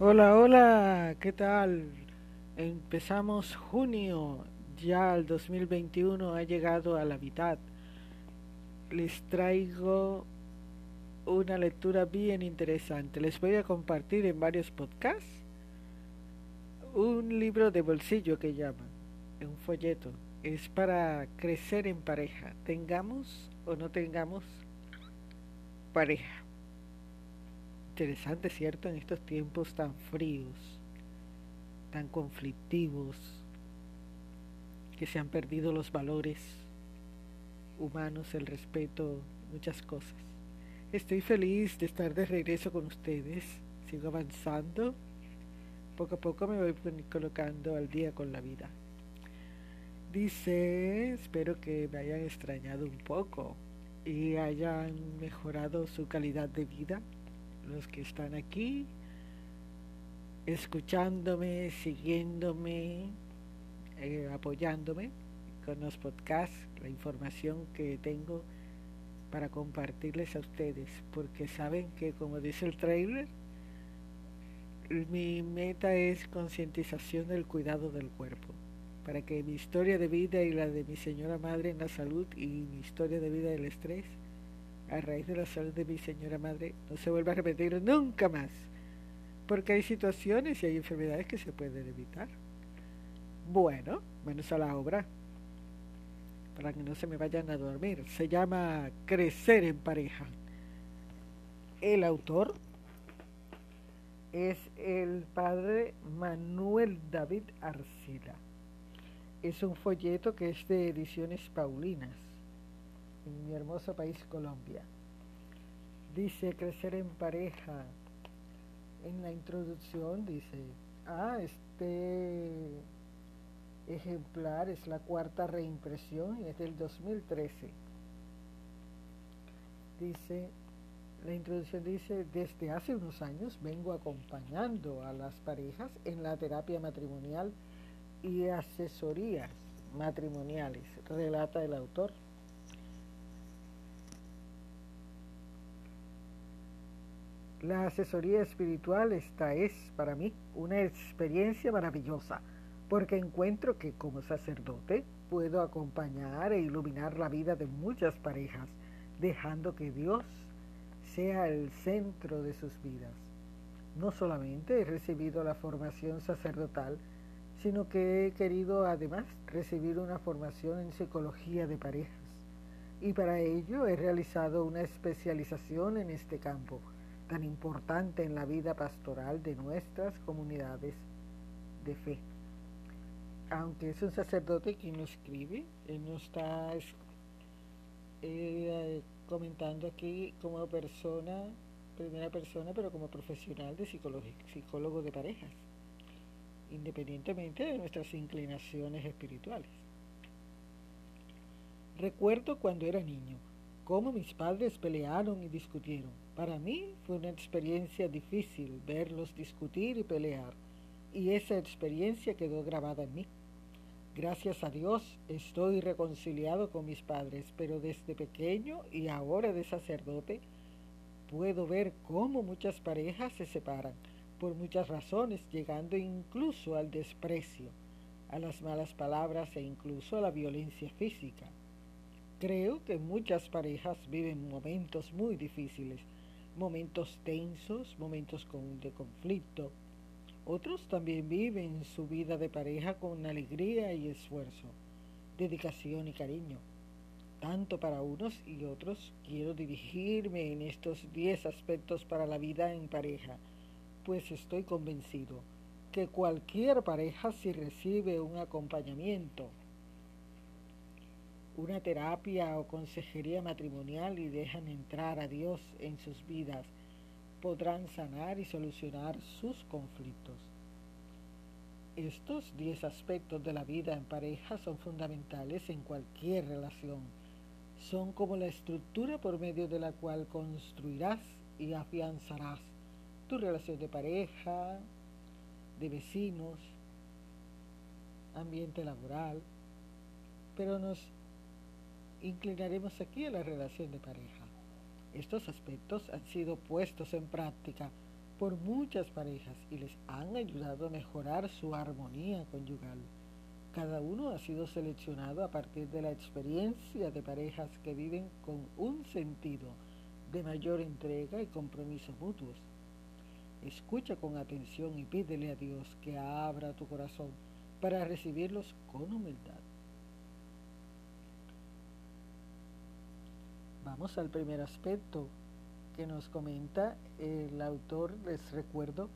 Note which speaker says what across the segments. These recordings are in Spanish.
Speaker 1: Hola, hola, ¿qué tal? Empezamos junio, ya el 2021 ha llegado a la mitad. Les traigo una lectura bien interesante. Les voy a compartir en varios podcasts un libro de bolsillo que llaman, un folleto. Es para crecer en pareja, tengamos o no tengamos pareja. Interesante, ¿cierto? En estos tiempos tan fríos, tan conflictivos, que se han perdido los valores humanos, el respeto, muchas cosas. Estoy feliz de estar de regreso con ustedes. Sigo avanzando. Poco a poco me voy colocando al día con la vida. Dice, espero que me hayan extrañado un poco y hayan mejorado su calidad de vida. Los que están aquí, escuchándome, siguiéndome, eh, apoyándome con los podcasts, la información que tengo para compartirles a ustedes, porque saben que como dice el trailer, mi meta es concientización del cuidado del cuerpo, para que mi historia de vida y la de mi señora madre en la salud y mi historia de vida del estrés, a raíz de la salud de mi señora madre, no se vuelva a repetir nunca más, porque hay situaciones y hay enfermedades que se pueden evitar. Bueno, menos a la obra para que no se me vayan a dormir. Se llama Crecer en pareja. El autor es el padre Manuel David Arcila. Es un folleto que es de Ediciones Paulinas, mi hermoso país Colombia. Dice Crecer en pareja. En la introducción dice, ah, este ejemplar, es la cuarta reimpresión y es del 2013. Dice, la introducción dice, desde hace unos años vengo acompañando a las parejas en la terapia matrimonial y asesorías matrimoniales, relata el autor. La asesoría espiritual esta es para mí una experiencia maravillosa porque encuentro que como sacerdote puedo acompañar e iluminar la vida de muchas parejas, dejando que Dios sea el centro de sus vidas. No solamente he recibido la formación sacerdotal, sino que he querido además recibir una formación en psicología de parejas. Y para ello he realizado una especialización en este campo, tan importante en la vida pastoral de nuestras comunidades de fe aunque es un sacerdote quien lo escribe, él no está eh, comentando aquí como persona, primera persona, pero como profesional de psicólogo de parejas, independientemente de nuestras inclinaciones espirituales. Recuerdo cuando era niño, cómo mis padres pelearon y discutieron. Para mí fue una experiencia difícil verlos discutir y pelear, y esa experiencia quedó grabada en mí. Gracias a Dios estoy reconciliado con mis padres, pero desde pequeño y ahora de sacerdote puedo ver cómo muchas parejas se separan por muchas razones, llegando incluso al desprecio, a las malas palabras e incluso a la violencia física. Creo que muchas parejas viven momentos muy difíciles, momentos tensos, momentos de conflicto, otros también viven su vida de pareja con alegría y esfuerzo, dedicación y cariño. Tanto para unos y otros quiero dirigirme en estos 10 aspectos para la vida en pareja, pues estoy convencido que cualquier pareja si recibe un acompañamiento, una terapia o consejería matrimonial y dejan entrar a Dios en sus vidas, podrán sanar y solucionar sus conflictos. Estos 10 aspectos de la vida en pareja son fundamentales en cualquier relación. Son como la estructura por medio de la cual construirás y afianzarás tu relación de pareja, de vecinos, ambiente laboral, pero nos inclinaremos aquí a la relación de pareja. Estos aspectos han sido puestos en práctica por muchas parejas y les han ayudado a mejorar su armonía conyugal. Cada uno ha sido seleccionado a partir de la experiencia de parejas que viven con un sentido de mayor entrega y compromiso mutuos. Escucha con atención y pídele a Dios que abra tu corazón para recibirlos con humildad. Vamos al primer aspecto que nos comenta el autor, les recuerdo,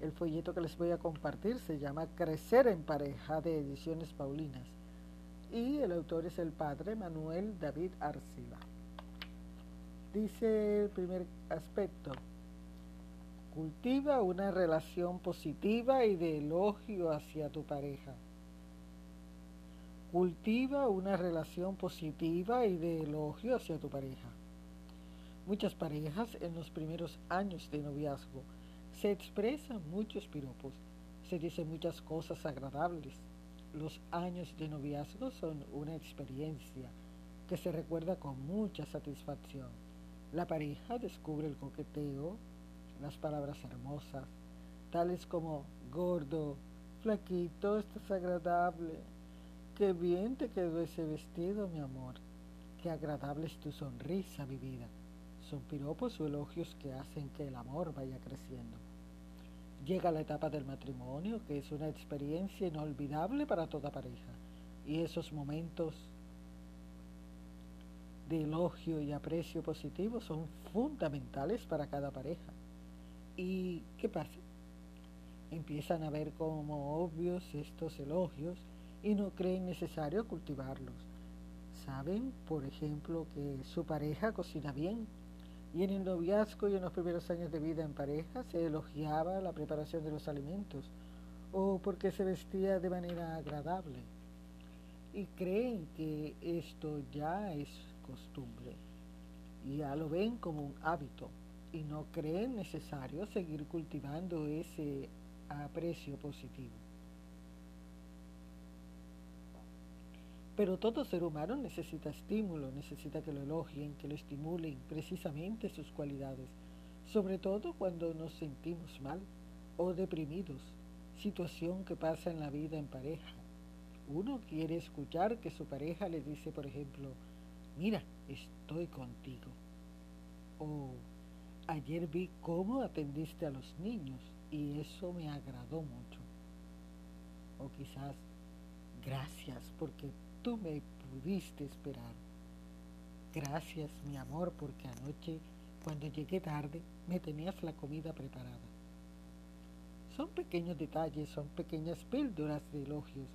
Speaker 1: el folleto que les voy a compartir se llama Crecer en pareja de Ediciones Paulinas y el autor es el padre Manuel David Arcila. Dice el primer aspecto, cultiva una relación positiva y de elogio hacia tu pareja. Cultiva una relación positiva y de elogio hacia tu pareja. Muchas parejas en los primeros años de noviazgo se expresan muchos piropos, se dicen muchas cosas agradables. Los años de noviazgo son una experiencia que se recuerda con mucha satisfacción. La pareja descubre el coqueteo, las palabras hermosas, tales como gordo, flaquito, estás agradable, Qué bien te quedó ese vestido, mi amor. Qué agradable es tu sonrisa, mi vida. Son piropos o elogios que hacen que el amor vaya creciendo. Llega la etapa del matrimonio, que es una experiencia inolvidable para toda pareja. Y esos momentos de elogio y aprecio positivo son fundamentales para cada pareja. ¿Y qué pasa? Empiezan a ver como obvios estos elogios y no creen necesario cultivarlos. Saben, por ejemplo, que su pareja cocina bien y en el noviazgo y en los primeros años de vida en pareja se elogiaba la preparación de los alimentos o porque se vestía de manera agradable y creen que esto ya es costumbre ya lo ven como un hábito y no creen necesario seguir cultivando ese aprecio positivo. Pero todo ser humano necesita estímulo, necesita que lo elogien, que lo estimulen precisamente sus cualidades, sobre todo cuando nos sentimos mal o deprimidos, situación que pasa en la vida en pareja. Uno quiere escuchar que su pareja le dice, por ejemplo, mira, estoy contigo. O ayer vi cómo atendiste a los niños y eso me agradó mucho. O quizás, gracias porque tú me pudiste esperar. Gracias, mi amor, porque anoche, cuando llegué tarde, me tenías la comida preparada. Son pequeños detalles, son pequeñas píldoras de elogios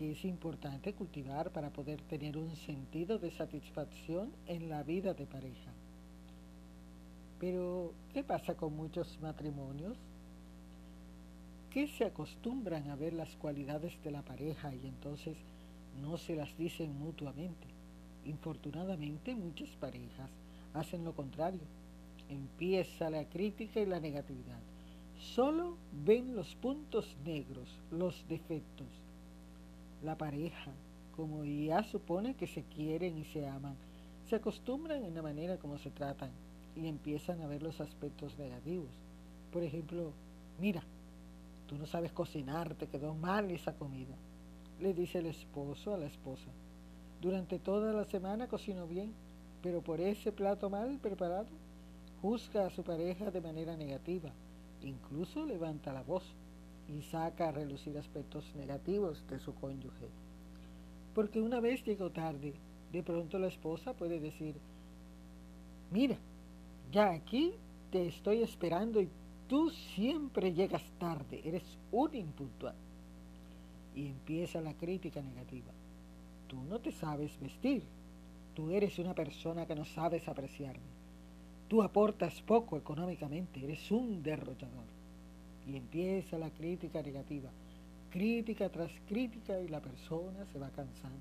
Speaker 1: que es importante cultivar para poder tener un sentido de satisfacción en la vida de pareja. Pero, ¿qué pasa con muchos matrimonios? Que se acostumbran a ver las cualidades de la pareja y entonces no se las dicen mutuamente. Infortunadamente muchas parejas hacen lo contrario. Empieza la crítica y la negatividad. Solo ven los puntos negros, los defectos. La pareja, como ya supone que se quieren y se aman, se acostumbran en la manera como se tratan y empiezan a ver los aspectos negativos. Por ejemplo, mira, tú no sabes cocinar, te quedó mal esa comida le dice el esposo a la esposa. Durante toda la semana cocinó bien, pero por ese plato mal preparado, juzga a su pareja de manera negativa, incluso levanta la voz y saca a relucir aspectos negativos de su cónyuge. Porque una vez llegó tarde, de pronto la esposa puede decir, mira, ya aquí te estoy esperando y tú siempre llegas tarde, eres un impuntual y empieza la crítica negativa. Tú no te sabes vestir. Tú eres una persona que no sabes apreciarme. Tú aportas poco económicamente. Eres un derrochador. Y empieza la crítica negativa. Crítica tras crítica y la persona se va cansando.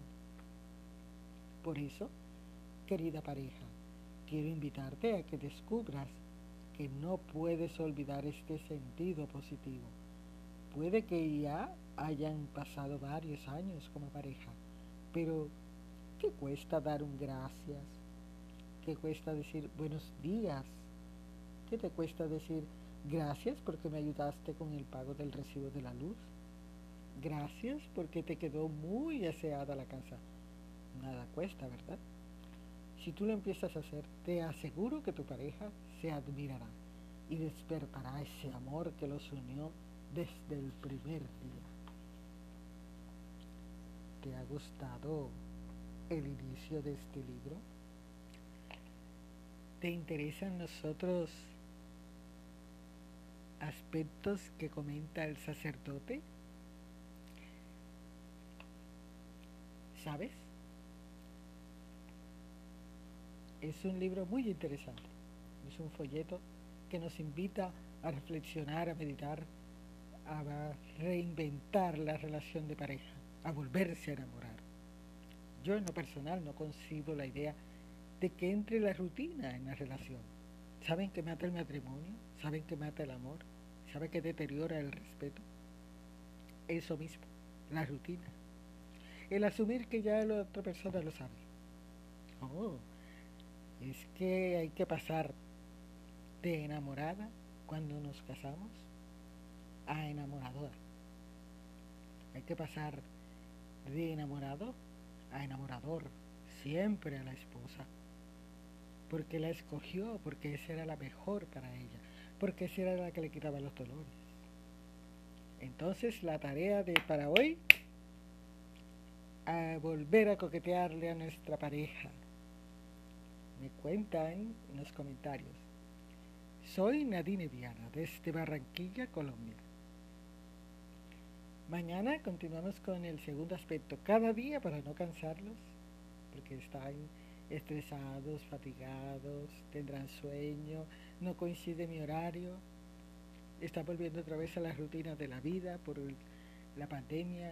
Speaker 1: Por eso, querida pareja, quiero invitarte a que descubras que no puedes olvidar este sentido positivo. Puede que ya hayan pasado varios años como pareja, pero ¿qué cuesta dar un gracias? ¿Qué cuesta decir buenos días? ¿Qué te cuesta decir Gracias porque me ayudaste con el pago del recibo de la luz. Gracias porque te quedó muy aseada la casa. Nada cuesta, ¿verdad? Si tú lo empiezas a hacer, te aseguro que tu pareja se admirará y despertará ese amor que los unió desde el primer día. ¿Te ha gustado el inicio de este libro? ¿Te interesan los otros aspectos que comenta el sacerdote? ¿Sabes? Es un libro muy interesante. Es un folleto que nos invita a reflexionar, a meditar, a reinventar la relación de pareja, a volverse a enamorar. Yo en lo personal no concibo la idea de que entre la rutina en la relación. ¿Saben que mata el matrimonio? ¿Saben que mata el amor? ¿Saben que deteriora el respeto? Eso mismo, la rutina. El asumir que ya la otra persona lo sabe. Oh, es que hay que pasar de enamorada cuando nos casamos a enamoradora. Hay que pasar de enamorado a enamorador, siempre a la esposa, porque la escogió, porque esa era la mejor para ella, porque esa era la que le quitaba los dolores. Entonces la tarea de para hoy, a volver a coquetearle a nuestra pareja. Me cuentan en los comentarios. Soy Nadine Viana, desde Barranquilla, Colombia. Mañana continuamos con el segundo aspecto. Cada día para no cansarlos, porque están estresados, fatigados, tendrán sueño, no coincide mi horario, están volviendo otra vez a la rutina de la vida por la pandemia,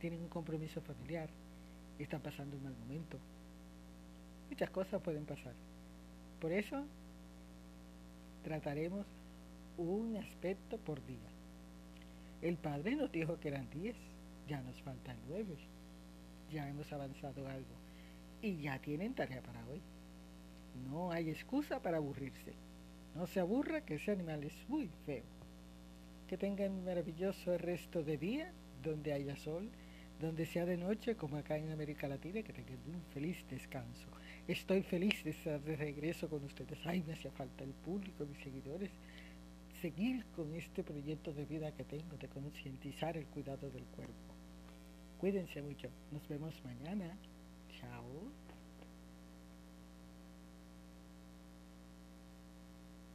Speaker 1: tienen un compromiso familiar, están pasando un mal momento. Muchas cosas pueden pasar. Por eso trataremos un aspecto por día. El Padre nos dijo que eran diez, ya nos faltan nueve, ya hemos avanzado algo y ya tienen tarea para hoy. No hay excusa para aburrirse. No se aburra que ese animal es muy feo. Que tengan un maravilloso resto de día donde haya sol, donde sea de noche como acá en América Latina, que tengan un feliz descanso. Estoy feliz de estar de regreso con ustedes. Ay, me hacía falta el público, mis seguidores. Seguir con este proyecto de vida que tengo, de concientizar el cuidado del cuerpo. Cuídense mucho. Nos vemos mañana. Ciao.